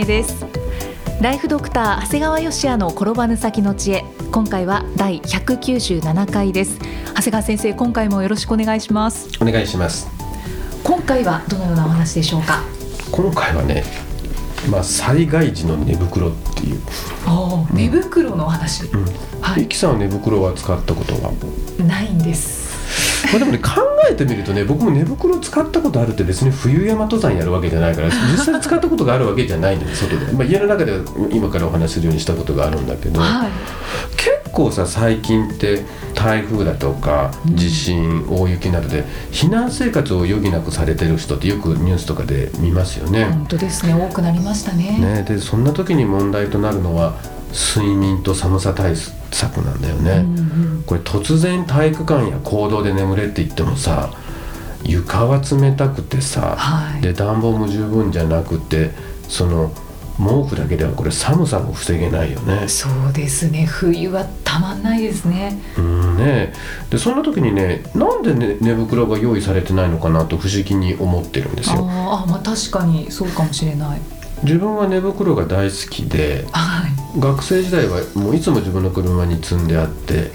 は、生きみえです。ライフドクター長谷川芳也の転ばぬ先の知恵。今回は第197回です。長谷川先生今回もよろしくお願いします。お願いします。今回はどのようなお話でしょうか？今回はねまあ災害時の寝袋っていう、お寝袋のお話、うん。はい。さんは寝袋は使ったことは？ないんですまあでもね考えてみるとね僕も寝袋使ったことあるって別に冬山登山やるわけじゃないから実際使ったことがあるわけじゃないんだよ外で、まあ、家の中では今からお話しするようにしたことがあるんだけど、はい。結構さ最近って台風だとか地震、大雪などで避難生活を余儀なくされてる人ってよくニュースとかで見ますよね。本当ですね。多くなりましたね。ね、でそんな時に問題となるのは睡眠と寒さ対策なんだよね、うんうん。これ突然体育館や行動で眠れって言ってもさ床は冷たくてさ、はい。で暖房も十分じゃなくてその毛布だけではこれ寒さも防げないよね。そうですね。冬はたまんないですね。うんね。でそんな時にねなんで、ね、寝袋が用意されてないのかなと不思議に思ってるんですよ。あまあ確かにそうかもしれない自分は寝袋が大好きではい。学生時代はもういつも自分の車に積んであって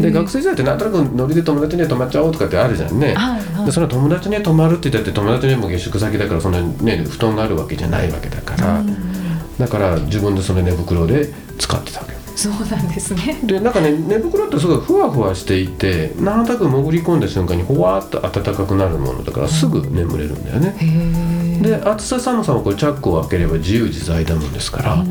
で学生時代ってなんとなくノリで友達には泊まっちゃおうとかってあるじゃんね、はいはい。でその友達に泊まるって言ったって友達にも下宿先だからそのね布団があるわけじゃないわけだから、うんだから自分でその寝袋で使ってたわけ。そうなんですね。でなんかね寝袋ってすごいふわふわしていてなんとなく潜り込んだ瞬間にほわーっと暖かくなるものだからすぐ眠れるんだよね、へえで暑さ寒さもこれチャックを開ければ自由自在だもんですから、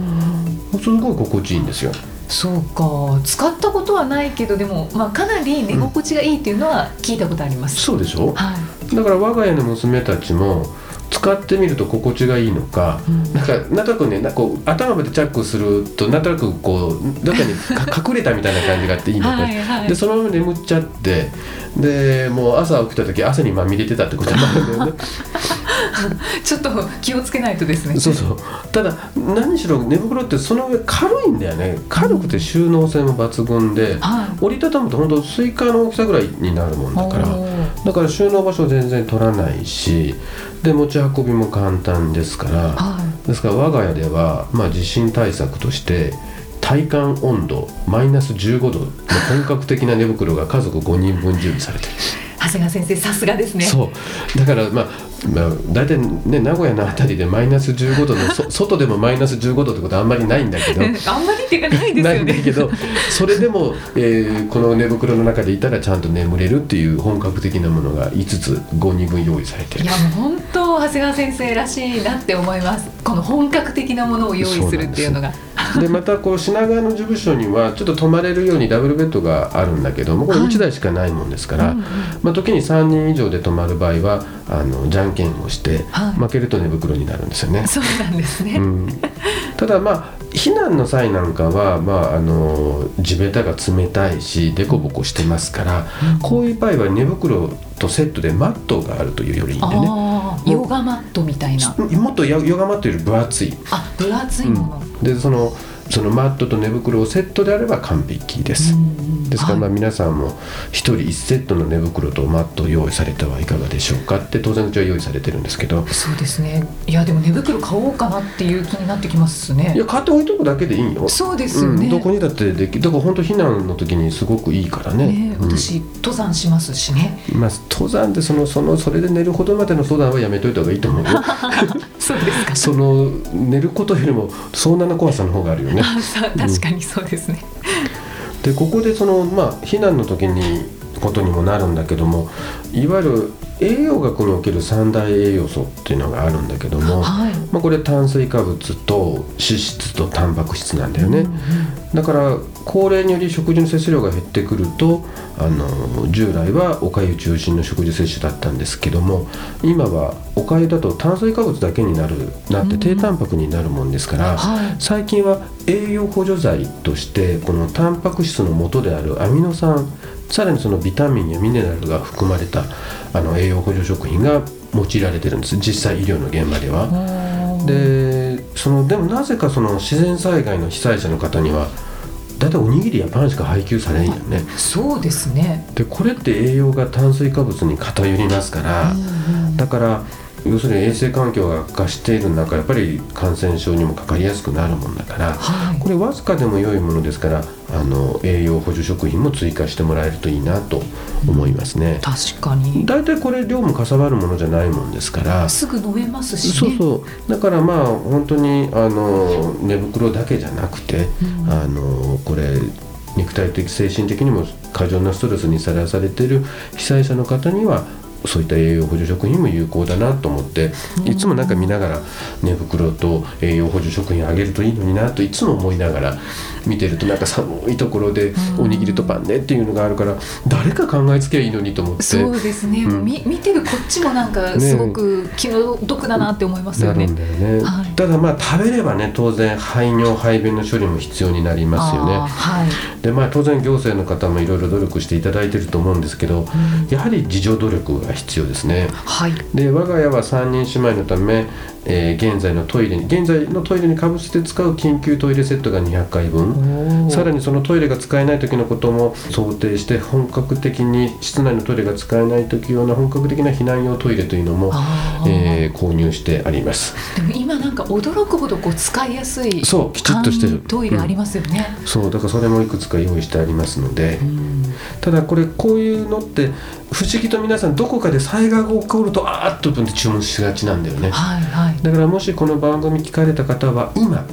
すごい心地いいんですよ。そうか。使ったことはないけどでも、まあ、かなり寝心地がいいっていうのは聞いたことあります、そうでしょ？はい。だから我が家の娘たちも使ってみると心地がいいのか、うん。なんかなんとなくねなんか頭までチャックするとなんとなくこうどっかにか隠れたみたいな感じがあっていいのか、はいはい。でそのまま眠っちゃってでもう朝起きた時汗にまみれてたってことなんだよね ちょっと気をつけないとですね。そうそう。ただ何しろ寝袋ってその上軽いんだよね。軽くて収納性も抜群で、はい。折りたたむと本当スイカの大きさぐらいになるもんだから。だから収納場所全然取らないしで持ち運びも簡単ですから。はい。ですから我が家では、まあ、地震対策として体感温度マイナス15度の本格的な寝袋が家族5人分準備されてる、長谷川先生さすがですね。そう。だからまあ、まあ、大体ね名古屋の辺りでマイナス15度の そ外でもマイナス15度ってことはあんまりないんだけど。あんまりっていうかないですなよね。いんだけど それでも、えーこの寝袋の中でいたらちゃんと眠れるっていう本格的なものが5つ5人分用意されてる。いやもう本当長谷川先生らしいなって思います。この本格的なものを用意するっていうのがでまたこう品川の事務所にはちょっと泊まれるようにダブルベッドがあるんだけどもこれはい。1台しかないもんですから、うんうんまあ、時に3人以上で泊まる場合はあのじゃんけんをして、はい。負けると寝袋になるんですよね。そうなんですね、うん、ただまあ避難の際なんかは、まあ、あの地べたが冷たいし凸凹してますから、こういう場合は寝袋とセットでマットがあるというよりいいんでね。ヨガマットみたいな。もっとヨヨガマットより分厚い。あ分厚いもの、でそのそのマットと寝袋をセットであれば完璧です、ですからまあはい。皆さんも一人一セットの寝袋とマットを用意されてはいかがでしょうかって当然うちは用意されてるんですけど。そうですね。いやでも寝袋買おうかなっていう気になってきますね。いや買って置いとくだけでいいよ。そうですよね、うん、どこにだってできだから本当避難の時にすごくいいからね。ねうん私、登山しますしね。まあ登山でそのそのそれで寝るほどまでの登山はやめといた方がいいと思うよ。そうですかその寝ることよりも遭難の怖さの方があるよね。確かにそうですね、でここでそのまあ避難の時にことにもなるんだけどもいわゆる栄養学における三大栄養素っていうのがあるんだけども、はい。まあ、これ炭水化物と脂質とタンパク質なんだよね、だから高齢により食事の摂取量が減ってくるとあの従来はおかゆ中心の食事摂取だったんですけども今はおかゆだと炭水化物だけになるなって低タンパクになるもんですから、はい。最近は栄養補助剤としてこのタンパク質の元であるアミノ酸さらにそのビタミンやミネラルが含まれたあの栄養補助食品が用いられてるんです。実際医療の現場では。でそのでもなぜかその自然災害の被災者の方には大体おにぎりやパンしか配給されんよね。そうですね。でこれって栄養が炭水化物に偏りますから、だから要するに衛生環境が悪化している中やっぱり感染症にもかかりやすくなるもんだから、はい。これわずかでも良いものですからあの栄養補助食品も追加してもらえるといいなと思いますね。確かに大体これ量もかさばるものじゃないもんですから。すぐ飲めますしねそうそうだからまあ本当にあの寝袋だけじゃなくて、あのこれ肉体的精神的にも過剰なストレスにさらされている被災者の方にはそういった栄養補助食品も有効だなと思っていつもなんか見ながら寝袋と栄養補助食品あげるといいのになといつも思いながら見てるとなんか寒いところでおにぎりとパンねっていうのがあるから誰か考えつけばいいのにと思って。そうですね、うん。み見てるこっちもなんかねすごく気の毒だなって思いますよね。なるんだよね、はい。ただまあ食べればね当然排尿排便の処理も必要になりますよね。はい。でまあ当然行政の方もいろいろ努力していただいてると思うんですけど、やはり自助努力が必要ですね。はい。で我が家は3人姉妹のため、えー現在のトイレに現在のトイレにかぶせて使う緊急トイレセットが200回分。さらにそのトイレが使えない時のことも想定して本格的に室内のトイレが使えない時用の本格的な避難用トイレというのも、えー購入してあります。でも今なんか驚くほどこう使いやすいそうきちっとしてる。トイレありますよね、そうだからそれもいくつか用意してありますので、ただこれこういうのって不思議と皆さんどこかで災害が起こるとあーっと注文しがちなんだよね。はいはい。だからもしこの番組聞かれた方は今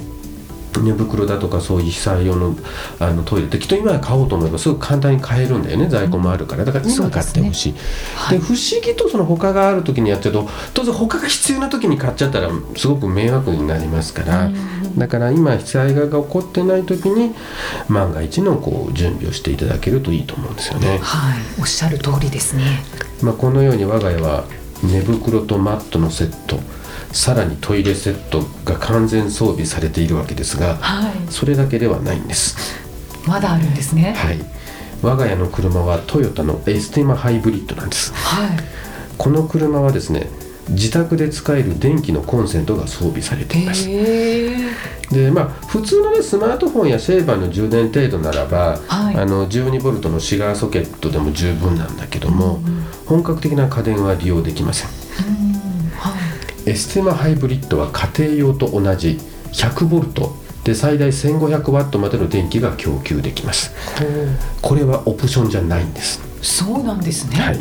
寝袋だとかそういう被災用のあのトイレってきっと今買おうと思えばすごく簡単に買えるんだよね在庫もあるから。だから今買ってほしい。で,、はい。不思議とその他がある時にやっちゃうと当然他が必要な時に買っちゃったらすごく迷惑になりますから、だから今被災害が起こってない時に万が一のこう準備をしていただけるといいと思うんですよね。はい。おっしゃる通りですね。まあ、このように我が家は寝袋とマットのセットさらにトイレセットが完全装備されているわけですがはい。それだけではないんです。まだあるんですね。はい。我が家の車はトヨタのエスティマハイブリッドなんです。はい。この車はですね自宅で使える電気のコンセントが装備されています。でまあ普通のねスマートフォンやシェーバーの充電程度ならば、はい。あの 12V のシガーソケットでも十分なんだけども、本格的な家電は利用できません。うん。はいエスティマハイブリッドは家庭用と同じ 100V で最大 1500W までの電気が供給できます。これはオプションじゃないんです、そうなんですね。はい、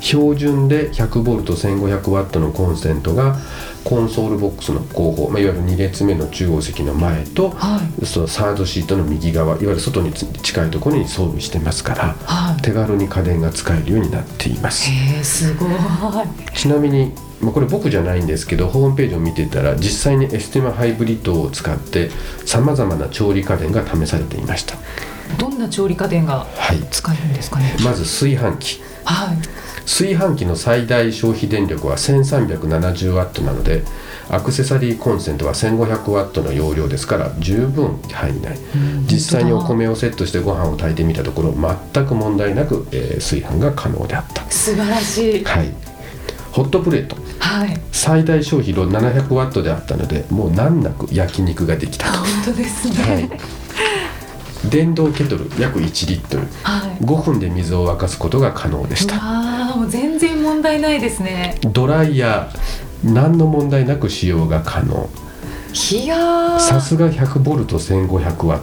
標準で 100V1500W のコンセントがコンソールボックスの後方、まあ、いわゆる2列目の中央席の前と、はい。そのサードシートの右側いわゆる外につ近いところに装備してますからはい。手軽に家電が使えるようになっています。へえすごい。ちなみに、まあ、これ僕じゃないんですけどホームページを見てたら実際にエステマハイブリッドを使ってさまざまな調理家電が試されていました。どんな調理家電がはい。使えるんですかね？まず炊飯器。はい炊飯器の最大消費電力は 1370W なのでアクセサリーコンセントは 1500W の容量ですから十分範囲内実際にお米をセットしてご飯を炊いてみたところ全く問題なく、えー炊飯が可能であった。素晴らしい。はい。ホットプレート。はい。最大消費量 700W であったのでもう難なく焼肉ができたと、本当ですはねい、電動ケトル約1リットル。はい。5分で水を沸かすことが可能でした。うわーもう全然問題ないですね。ドライヤー何の問題なく使用が可能。いやー。さすが 100V1500W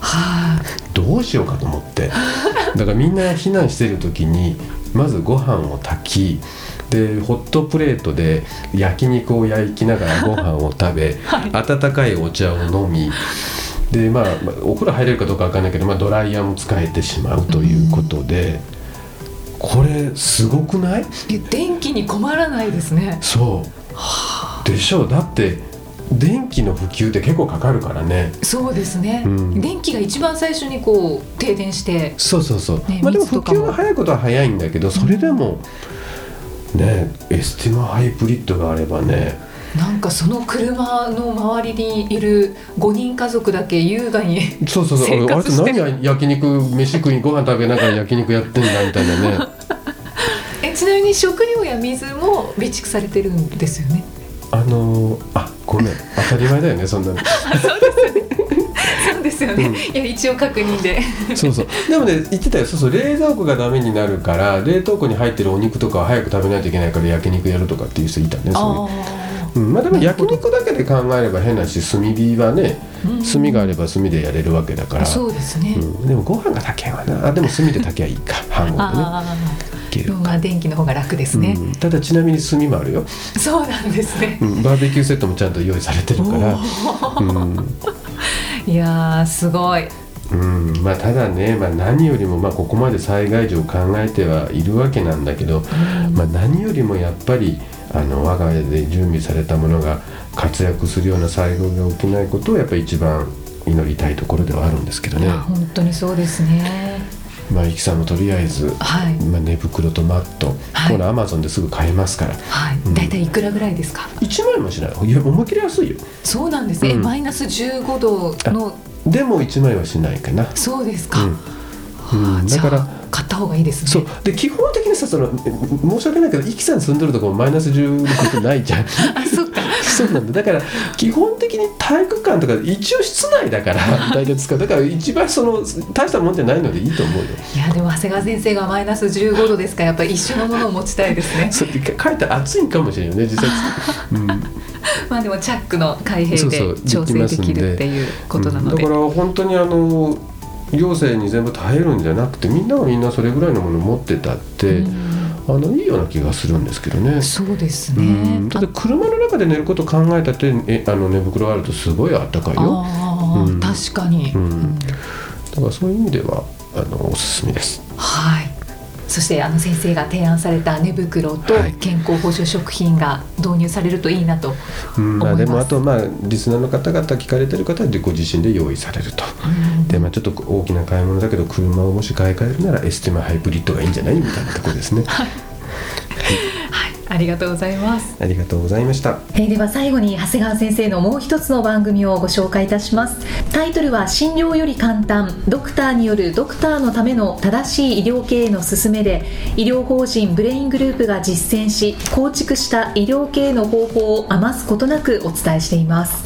はい。どうしようかと思って。だからみんな避難してる時にまずご飯を炊きでホットプレートで焼肉を焼きながらご飯を食べ、はい。温かいお茶を飲みでまあまあお風呂入れるかどうかわかんないけど、まあ、ドライヤーも使えてしまうということでこれすごくない？電気に困らないですね。そう。でしょう。だって電気の普及って結構かかるからね。そうですね、うん、電気が一番最初にこう停電してそうそうそう、ね、まあでも普及が早いことは早いんだけどそれでも、ねエスティマハイブリッドがあればねなんかその車の周りにいる5人家族だけ優雅にそうそうそう。あれって何焼肉飯食いにご飯食べながら焼肉やってんだみたいなね。えちなみに食料や水も備蓄されてるんですよね？あのあごめん。当たり前だよねそんなの。そうですよね。そうですよね、うん、いや一応確認で。そうそう。でもね言ってたよ。そうそう。冷蔵庫がダメになるから冷凍庫に入ってるお肉とかは早く食べないといけないから焼肉やるとかっていう人いたねそういううん、まあでも焼肉だけで考えれば変なし炭火はね、炭があれば炭でやれるわけだから。そうですね、うん、でもご飯が炊けはな。あでも炭で炊けばいいか。半合でね。まあ電気の方が楽ですね、うん、ただちなみに炭もあるよ。そうなんですね、うん、バーベキューセットもちゃんと用意されてるから、うん、いやすごい。うん。まあ、ただね、まあ、何よりも、まあ、ここまで災害時を考えてはいるわけなんだけど、まあ、何よりもやっぱりあの我が家で準備されたものが活躍するような災害が起きないことをやっぱり一番祈りたいところではあるんですけどね。本当にそうですね。まあ、いきさんもとりあえず、はい。まあ、寝袋とマット、はい、このアマゾンですぐ買えますから、はい。うん、大体いくらぐらいですか？1万円もしない。いや思い切り安いよ。そうなんですね、うん、マイナス15度のでも1万円はしないかな。そうですか、うん、うん、だから買った方がいいですね。そう。で基本的にさその申し訳ないけどイキさん住んでるところマイナス16ってないじゃん。あそっか。そうなんだ。だから基本的に体育館とか一応室内だから 大体使うだから一番その大したもんじゃないのでいいと思うよ。いやでも長谷川先生がマイナス15度ですからやっぱり一緒のものを持ちたいですね。そう書いて暑いかもしれないよね実際、うん、まあでもチャックの開閉で。調整できるっていうことなので、うん、だから本当にあの行政に全部耐えるんじゃなくてみんながみんなそれぐらいのものを持ってたって、あのいいような気がするんですけどね。そうですね。だって車の中で寝ること考えたってえあの寝袋あるとすごいあったかいよ。うん、確かに、うん。だからそういう意味ではあのおすすめです。はい。そしてあの先生が提案された寝袋と健康補助食品が導入されるといいなと思います、まあ、でもあとまあリスナーの方々聞かれてる方はご自身で用意されると、うん、でまあちょっと大きな買い物だけど車をもし買い替えるならエスティマハイブリッドがいいんじゃないみたいなところですね。はい。ありがとうございます。ありがとうございました、えー、では最後に長谷川先生のもう一つの番組をご紹介いたします。タイトルは診療より簡単。ドクターによるドクターのための正しい医療経営の勧めで医療法人ブレイングループが実践し構築した医療経営の方法を余すことなくお伝えしています。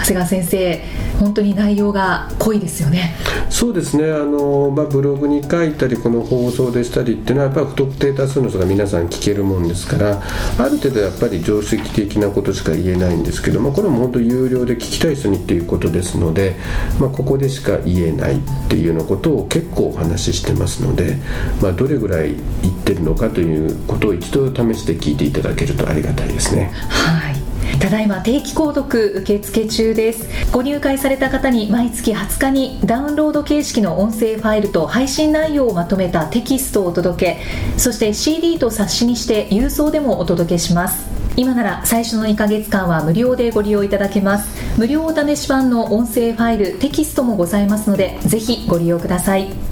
長谷川先生本当に内容が濃いですよね。そうですね。あの、まあ、ブログに書いたりこの放送でしたりっていうのはやっぱり不特定多数の人が皆さん聞けるもんですからある程度やっぱり常識的なことしか言えないんですけどもこれも本当有料で聞きたい人にっていうことですので、まあ、ここでしか言えないっていうようなことを結構お話ししてますので、まあ、どれぐらい言ってるのかということを一度試して聞いていただけるとありがたいですね。はいただいま定期購読受付中です。ご入会された方に毎月20日にダウンロード形式の音声ファイルと配信内容をまとめたテキストをお届けそして CD と冊子にして郵送でもお届けします。今なら最初の2ヶ月間は無料でご利用いただけます。無料お試し版の音声ファイルテキストもございますのでぜひご利用ください。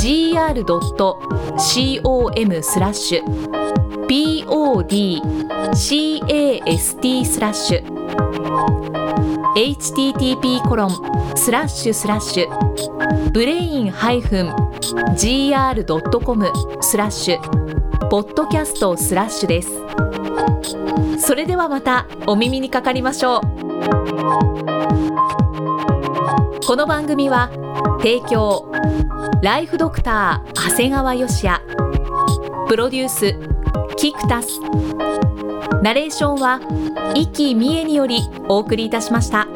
gr.com スラッシュ podcast スラッシュ http コロンスラッシュスラッシュブレイン -gr.com スラッシュポッドキャストスラッシュです。それではまたお耳にかかりましょう。この番組は提供ライフドクター長谷川芳也プロデュースキクタスナレーションは生きみえによりお送りいたしました。